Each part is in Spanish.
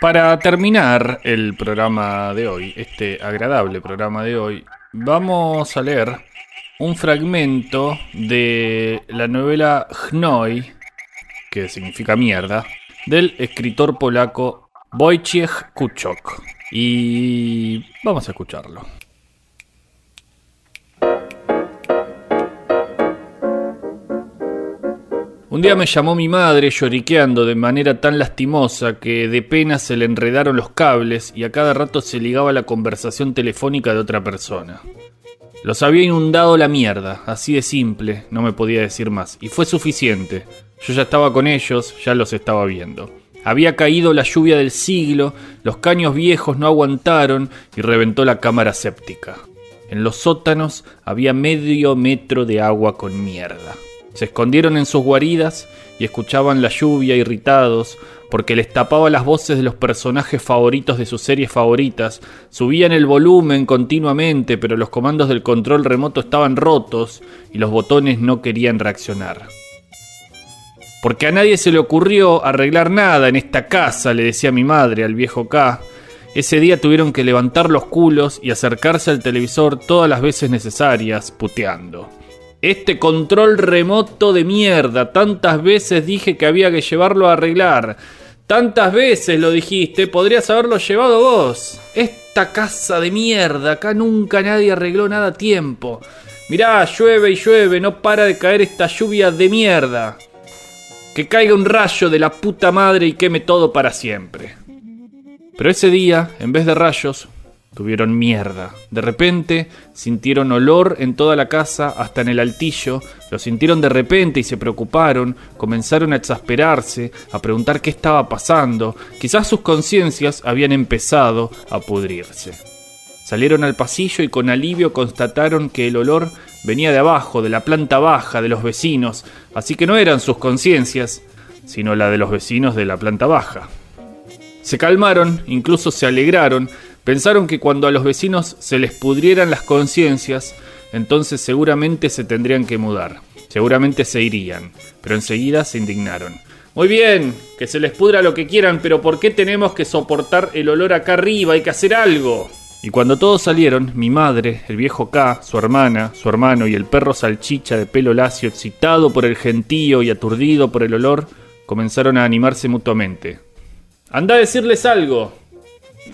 Para terminar el programa de hoy, este agradable programa de hoy, vamos a leer un fragmento de la novela Hnoi, que significa mierda, del escritor polaco Wojciech Kuczok. Y vamos a escucharlo. Un día me llamó mi madre lloriqueando de manera tan lastimosa que de pena se le enredaron los cables y a cada rato se ligaba la conversación telefónica de otra persona. Los había inundado la mierda, así de simple, no me podía decir más, y fue suficiente. Yo ya estaba con ellos, ya los estaba viendo. Había caído la lluvia del siglo, los caños viejos no aguantaron y reventó la cámara séptica. En los sótanos había medio metro de agua con mierda. Se escondieron en sus guaridas y escuchaban la lluvia irritados porque les tapaba las voces de los personajes favoritos de sus series favoritas, subían el volumen continuamente, pero los comandos del control remoto estaban rotos y los botones no querían reaccionar. Porque a nadie se le ocurrió arreglar nada en esta casa, le decía mi madre al viejo K. Ese día tuvieron que levantar los culos y acercarse al televisor todas las veces necesarias, puteando. Este control remoto de mierda, tantas veces dije que había que llevarlo a arreglar. Tantas veces lo dijiste, podrías haberlo llevado vos. Esta casa de mierda, acá nunca nadie arregló nada a tiempo. Mirá, llueve y llueve, no para de caer esta lluvia de mierda. Que caiga un rayo de la puta madre y queme todo para siempre. Pero ese día, en vez de rayos, Tuvieron mierda. De repente sintieron olor en toda la casa, hasta en el altillo. Lo sintieron de repente y se preocuparon. Comenzaron a exasperarse, a preguntar qué estaba pasando. Quizás sus conciencias habían empezado a pudrirse. Salieron al pasillo y con alivio constataron que el olor venía de abajo, de la planta baja, de los vecinos. Así que no eran sus conciencias, sino la de los vecinos de la planta baja. Se calmaron, incluso se alegraron, Pensaron que cuando a los vecinos se les pudrieran las conciencias, entonces seguramente se tendrían que mudar, seguramente se irían, pero enseguida se indignaron. Muy bien, que se les pudra lo que quieran, pero ¿por qué tenemos que soportar el olor acá arriba? Hay que hacer algo. Y cuando todos salieron, mi madre, el viejo K, su hermana, su hermano y el perro salchicha de pelo lacio, excitado por el gentío y aturdido por el olor, comenzaron a animarse mutuamente. Anda a decirles algo.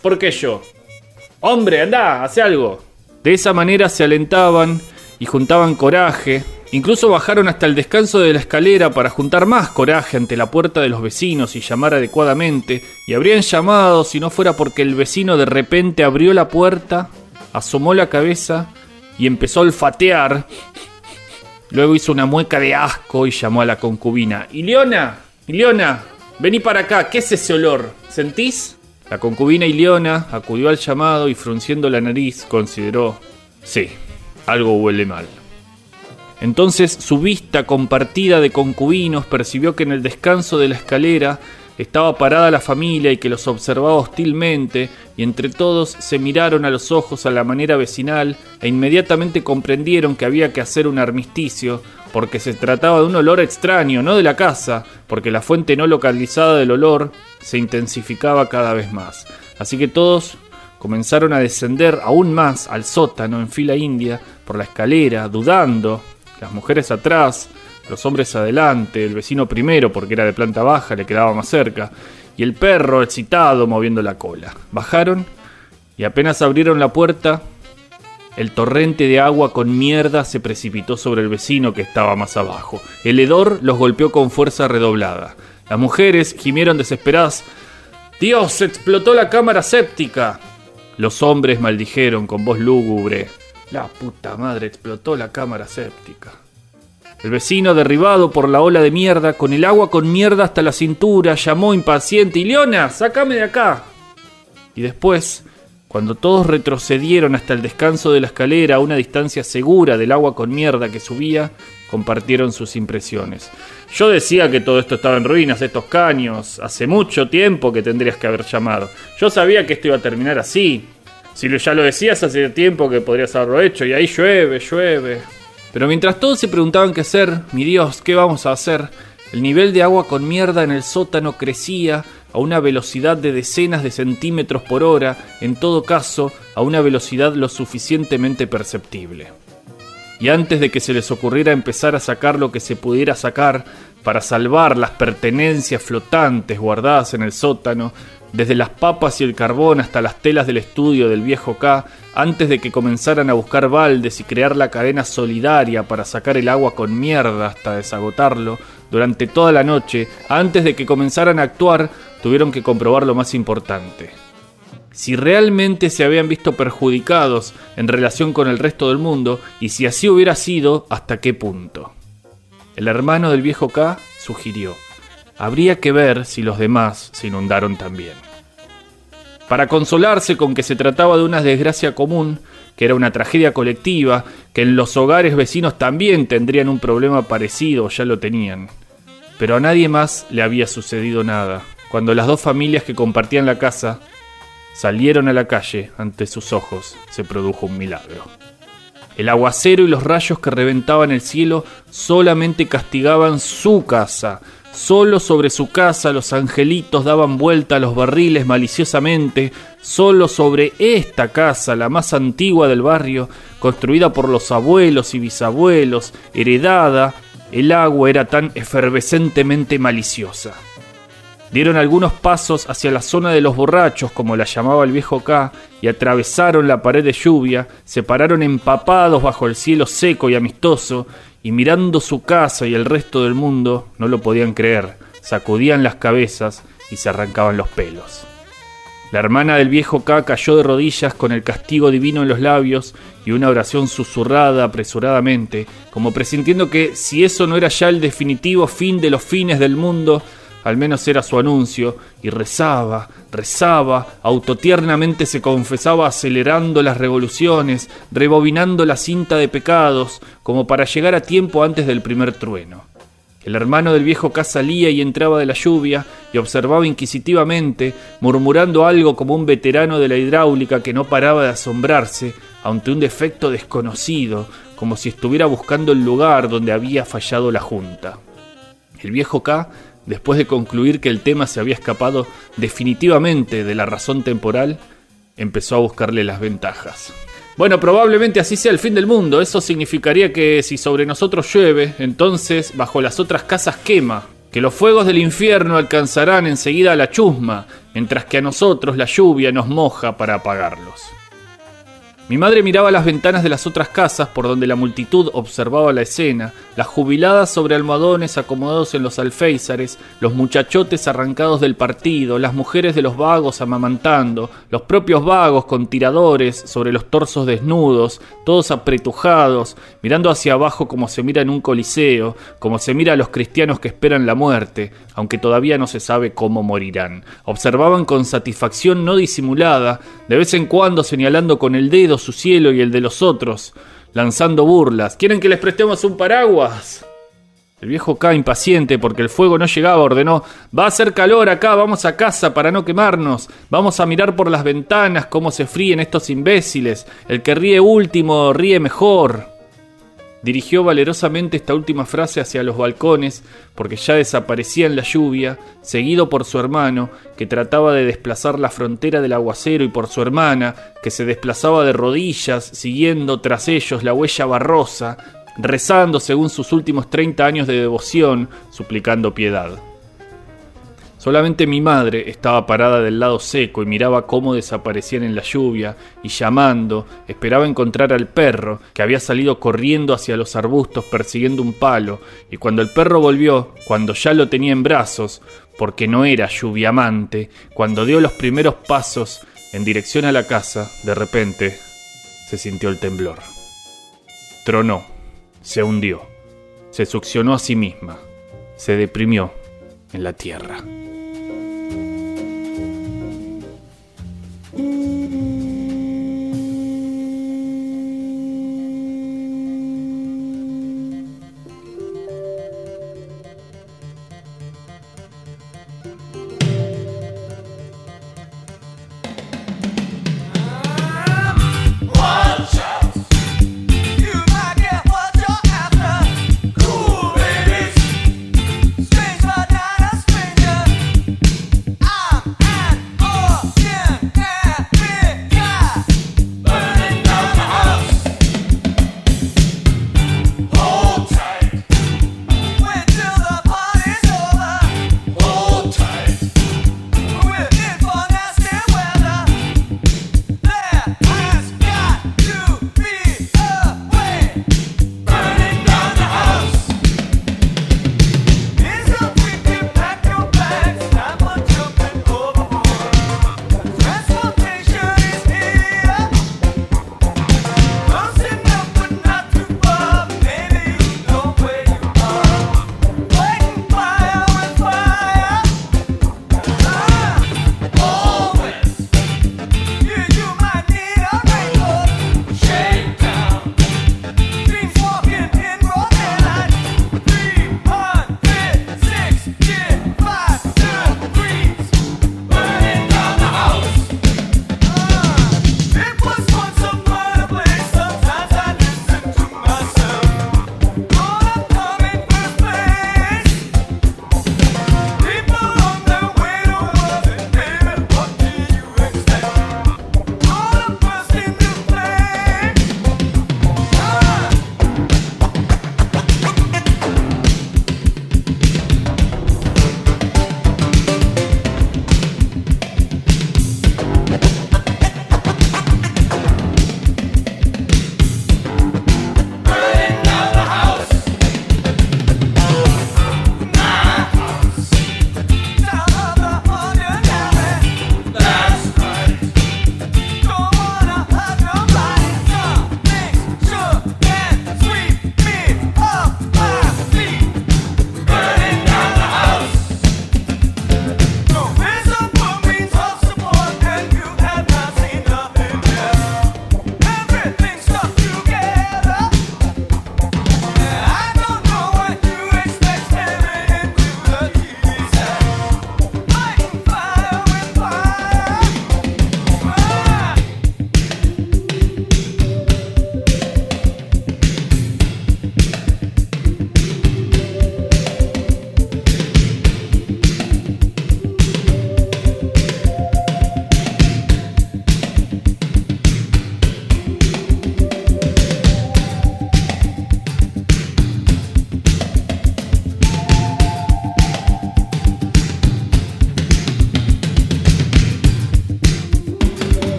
¿Por qué yo? Hombre, anda, hace algo. De esa manera se alentaban y juntaban coraje. Incluso bajaron hasta el descanso de la escalera para juntar más coraje ante la puerta de los vecinos y llamar adecuadamente. Y habrían llamado si no fuera porque el vecino de repente abrió la puerta, asomó la cabeza y empezó a olfatear. Luego hizo una mueca de asco y llamó a la concubina. ¡Iliona! ¡Iliona! Vení para acá, ¿qué es ese olor? ¿Sentís? La concubina Iliona acudió al llamado y frunciendo la nariz consideró, sí, algo huele mal. Entonces su vista compartida de concubinos percibió que en el descanso de la escalera estaba parada la familia y que los observaba hostilmente, y entre todos se miraron a los ojos a la manera vecinal e inmediatamente comprendieron que había que hacer un armisticio, porque se trataba de un olor extraño, no de la casa, porque la fuente no localizada del olor se intensificaba cada vez más. Así que todos comenzaron a descender aún más al sótano en fila india por la escalera, dudando, las mujeres atrás, los hombres adelante, el vecino primero porque era de planta baja, le quedaba más cerca, y el perro excitado moviendo la cola. Bajaron y apenas abrieron la puerta, el torrente de agua con mierda se precipitó sobre el vecino que estaba más abajo. El hedor los golpeó con fuerza redoblada. Las mujeres gimieron desesperadas. Dios, explotó la cámara séptica. Los hombres maldijeron con voz lúgubre. La puta madre, explotó la cámara séptica. El vecino, derribado por la ola de mierda, con el agua con mierda hasta la cintura, llamó impaciente, Leona, sácame de acá. Y después, cuando todos retrocedieron hasta el descanso de la escalera a una distancia segura del agua con mierda que subía, compartieron sus impresiones. Yo decía que todo esto estaba en ruinas, estos caños, hace mucho tiempo que tendrías que haber llamado. Yo sabía que esto iba a terminar así. Si ya lo decías hace tiempo que podrías haberlo hecho, y ahí llueve, llueve. Pero mientras todos se preguntaban qué hacer, mi Dios, ¿qué vamos a hacer? El nivel de agua con mierda en el sótano crecía a una velocidad de decenas de centímetros por hora, en todo caso, a una velocidad lo suficientemente perceptible. Y antes de que se les ocurriera empezar a sacar lo que se pudiera sacar para salvar las pertenencias flotantes guardadas en el sótano, desde las papas y el carbón hasta las telas del estudio del viejo K, antes de que comenzaran a buscar baldes y crear la cadena solidaria para sacar el agua con mierda hasta desagotarlo, durante toda la noche, antes de que comenzaran a actuar, tuvieron que comprobar lo más importante. Si realmente se habían visto perjudicados en relación con el resto del mundo y si así hubiera sido, hasta qué punto. El hermano del viejo K sugirió, habría que ver si los demás se inundaron también. Para consolarse con que se trataba de una desgracia común, que era una tragedia colectiva, que en los hogares vecinos también tendrían un problema parecido, ya lo tenían. Pero a nadie más le había sucedido nada. Cuando las dos familias que compartían la casa salieron a la calle, ante sus ojos se produjo un milagro. El aguacero y los rayos que reventaban el cielo solamente castigaban su casa. Solo sobre su casa los angelitos daban vuelta a los barriles maliciosamente. Solo sobre esta casa, la más antigua del barrio, construida por los abuelos y bisabuelos, heredada, el agua era tan efervescentemente maliciosa. Dieron algunos pasos hacia la zona de los borrachos, como la llamaba el viejo K, y atravesaron la pared de lluvia, se pararon empapados bajo el cielo seco y amistoso, y mirando su casa y el resto del mundo, no lo podían creer, sacudían las cabezas y se arrancaban los pelos. La hermana del viejo K cayó de rodillas con el castigo divino en los labios y una oración susurrada apresuradamente, como presintiendo que si eso no era ya el definitivo fin de los fines del mundo, al menos era su anuncio, y rezaba, rezaba, autotiernamente se confesaba acelerando las revoluciones, rebobinando la cinta de pecados, como para llegar a tiempo antes del primer trueno. El hermano del viejo K salía y entraba de la lluvia y observaba inquisitivamente, murmurando algo como un veterano de la hidráulica que no paraba de asombrarse ante un defecto desconocido, como si estuviera buscando el lugar donde había fallado la junta. El viejo K después de concluir que el tema se había escapado definitivamente de la razón temporal, empezó a buscarle las ventajas. Bueno, probablemente así sea el fin del mundo. Eso significaría que si sobre nosotros llueve, entonces bajo las otras casas quema. Que los fuegos del infierno alcanzarán enseguida a la chusma, mientras que a nosotros la lluvia nos moja para apagarlos. Mi madre miraba las ventanas de las otras casas por donde la multitud observaba la escena, las jubiladas sobre almohadones acomodados en los alféizares, los muchachotes arrancados del partido, las mujeres de los vagos amamantando, los propios vagos con tiradores sobre los torsos desnudos, todos apretujados, mirando hacia abajo como se mira en un coliseo, como se mira a los cristianos que esperan la muerte, aunque todavía no se sabe cómo morirán. Observaban con satisfacción no disimulada, de vez en cuando señalando con el dedo su cielo y el de los otros, lanzando burlas. ¿Quieren que les prestemos un paraguas? El viejo K, impaciente porque el fuego no llegaba, ordenó, va a hacer calor acá, vamos a casa para no quemarnos, vamos a mirar por las ventanas cómo se fríen estos imbéciles, el que ríe último ríe mejor. Dirigió valerosamente esta última frase hacia los balcones, porque ya desaparecía en la lluvia, seguido por su hermano, que trataba de desplazar la frontera del aguacero, y por su hermana, que se desplazaba de rodillas, siguiendo tras ellos la huella barrosa, rezando según sus últimos treinta años de devoción, suplicando piedad. Solamente mi madre estaba parada del lado seco y miraba cómo desaparecían en la lluvia y llamando, esperaba encontrar al perro, que había salido corriendo hacia los arbustos persiguiendo un palo, y cuando el perro volvió, cuando ya lo tenía en brazos, porque no era lluviamante, cuando dio los primeros pasos en dirección a la casa, de repente se sintió el temblor. Tronó, se hundió, se succionó a sí misma, se deprimió en la tierra.